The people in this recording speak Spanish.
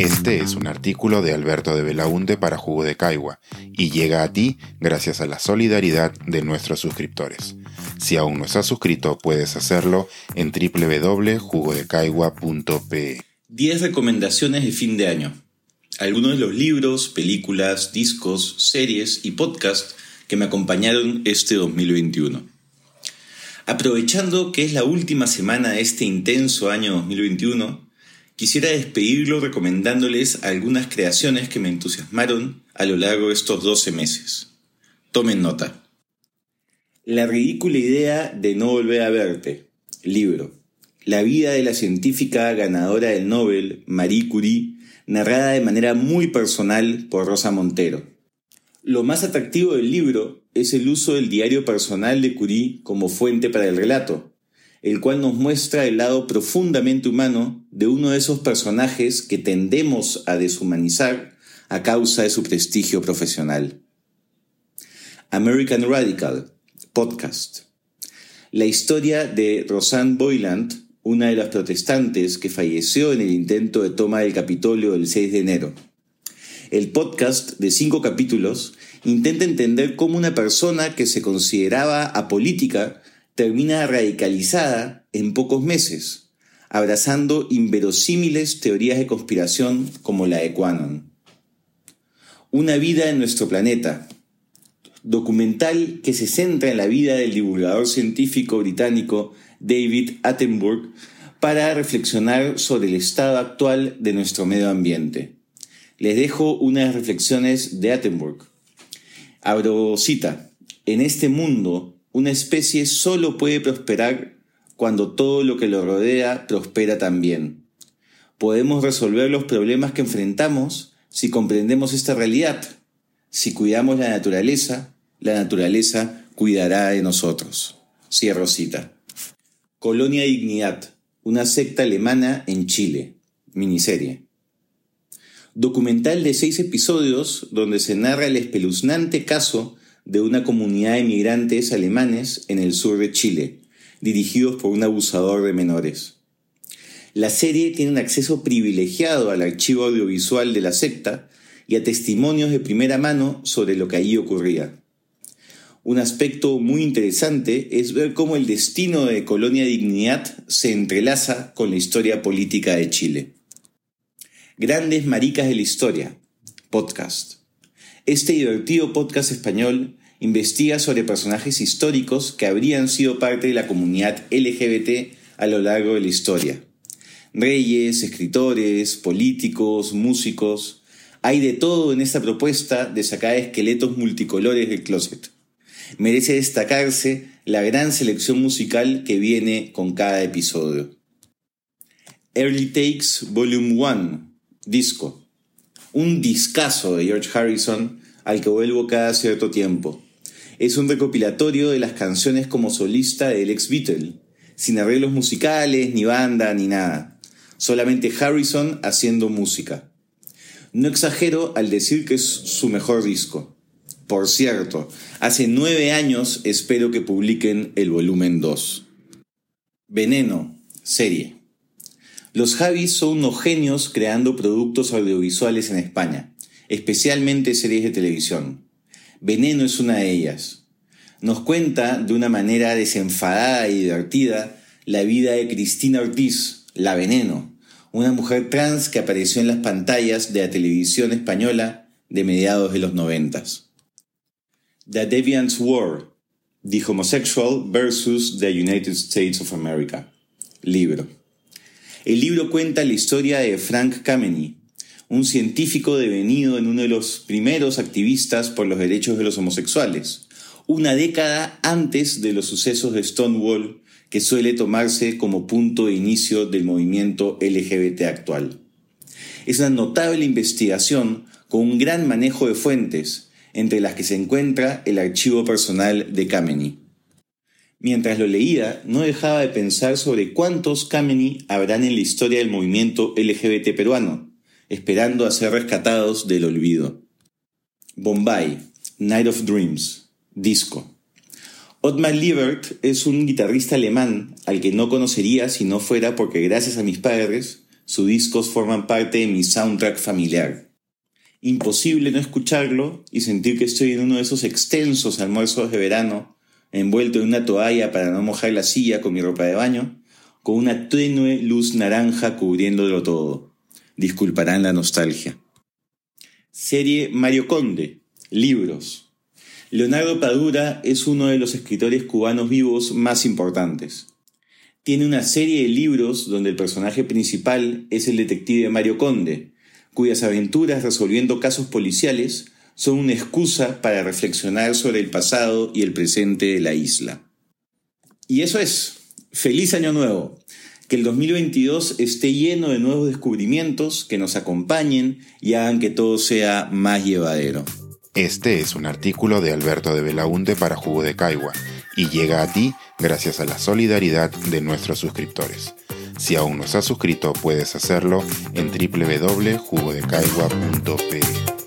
Este es un artículo de Alberto de Belaunte para Jugo de Caigua y llega a ti gracias a la solidaridad de nuestros suscriptores. Si aún no estás suscrito, puedes hacerlo en www.jugodecaigua.pe. 10 recomendaciones de fin de año. Algunos de los libros, películas, discos, series y podcasts que me acompañaron este 2021. Aprovechando que es la última semana de este intenso año 2021, quisiera despedirlo recomendándoles algunas creaciones que me entusiasmaron a lo largo de estos 12 meses. Tomen nota. La ridícula idea de no volver a verte. Libro. La vida de la científica ganadora del Nobel, Marie Curie, narrada de manera muy personal por Rosa Montero. Lo más atractivo del libro es el uso del diario personal de Curie como fuente para el relato, el cual nos muestra el lado profundamente humano de uno de esos personajes que tendemos a deshumanizar a causa de su prestigio profesional. American Radical, podcast. La historia de Rosanne Boyland, una de las protestantes que falleció en el intento de toma del Capitolio el 6 de enero. El podcast de cinco capítulos intenta entender cómo una persona que se consideraba apolítica termina radicalizada en pocos meses, abrazando inverosímiles teorías de conspiración como la de Quanon. Una vida en nuestro planeta, documental que se centra en la vida del divulgador científico británico David Attenborough para reflexionar sobre el estado actual de nuestro medio ambiente. Les dejo unas reflexiones de Attenborough. Abro cita. En este mundo, una especie solo puede prosperar cuando todo lo que lo rodea prospera también. Podemos resolver los problemas que enfrentamos si comprendemos esta realidad. Si cuidamos la naturaleza, la naturaleza cuidará de nosotros. Cierro cita. Colonia Dignidad, una secta alemana en Chile. Miniserie. Documental de seis episodios donde se narra el espeluznante caso de una comunidad de migrantes alemanes en el sur de Chile, dirigidos por un abusador de menores. La serie tiene un acceso privilegiado al archivo audiovisual de la secta y a testimonios de primera mano sobre lo que allí ocurría. Un aspecto muy interesante es ver cómo el destino de Colonia Dignidad se entrelaza con la historia política de Chile. Grandes Maricas de la Historia, podcast. Este divertido podcast español investiga sobre personajes históricos que habrían sido parte de la comunidad LGBT a lo largo de la historia. Reyes, escritores, políticos, músicos. Hay de todo en esta propuesta de sacar esqueletos multicolores del closet merece destacarse la gran selección musical que viene con cada episodio. Early Takes Volume 1, disco. Un discazo de George Harrison al que vuelvo cada cierto tiempo. Es un recopilatorio de las canciones como solista del ex Beatle, sin arreglos musicales, ni banda, ni nada. Solamente Harrison haciendo música. No exagero al decir que es su mejor disco. Por cierto, hace nueve años espero que publiquen el volumen 2. Veneno, serie. Los Javis son unos genios creando productos audiovisuales en España, especialmente series de televisión. Veneno es una de ellas. Nos cuenta de una manera desenfadada y divertida la vida de Cristina Ortiz, la Veneno, una mujer trans que apareció en las pantallas de la televisión española de mediados de los noventas. The Deviant's War, The Homosexual versus the United States of America. Libro. El libro cuenta la historia de Frank Kameny, un científico devenido en uno de los primeros activistas por los derechos de los homosexuales, una década antes de los sucesos de Stonewall que suele tomarse como punto de inicio del movimiento LGBT actual. Es una notable investigación con un gran manejo de fuentes, entre las que se encuentra el archivo personal de Kameny. Mientras lo leía, no dejaba de pensar sobre cuántos Kameny habrán en la historia del movimiento LGBT peruano, esperando a ser rescatados del olvido. Bombay, Night of Dreams, disco. Ottmar Liebert es un guitarrista alemán al que no conocería si no fuera porque gracias a mis padres Sus discos forman parte de mi soundtrack familiar. Imposible no escucharlo y sentir que estoy en uno de esos extensos almuerzos de verano, envuelto en una toalla para no mojar la silla con mi ropa de baño, con una tenue luz naranja cubriéndolo todo. Disculparán la nostalgia. Serie Mario Conde. Libros. Leonardo Padura es uno de los escritores cubanos vivos más importantes. Tiene una serie de libros donde el personaje principal es el detective Mario Conde, cuyas aventuras resolviendo casos policiales son una excusa para reflexionar sobre el pasado y el presente de la isla. Y eso es. Feliz año nuevo. Que el 2022 esté lleno de nuevos descubrimientos que nos acompañen y hagan que todo sea más llevadero. Este es un artículo de Alberto de Belaunte para Jugo de Caigua y llega a ti gracias a la solidaridad de nuestros suscriptores. Si aún no estás suscrito, puedes hacerlo en www.jugodecaigua.pe.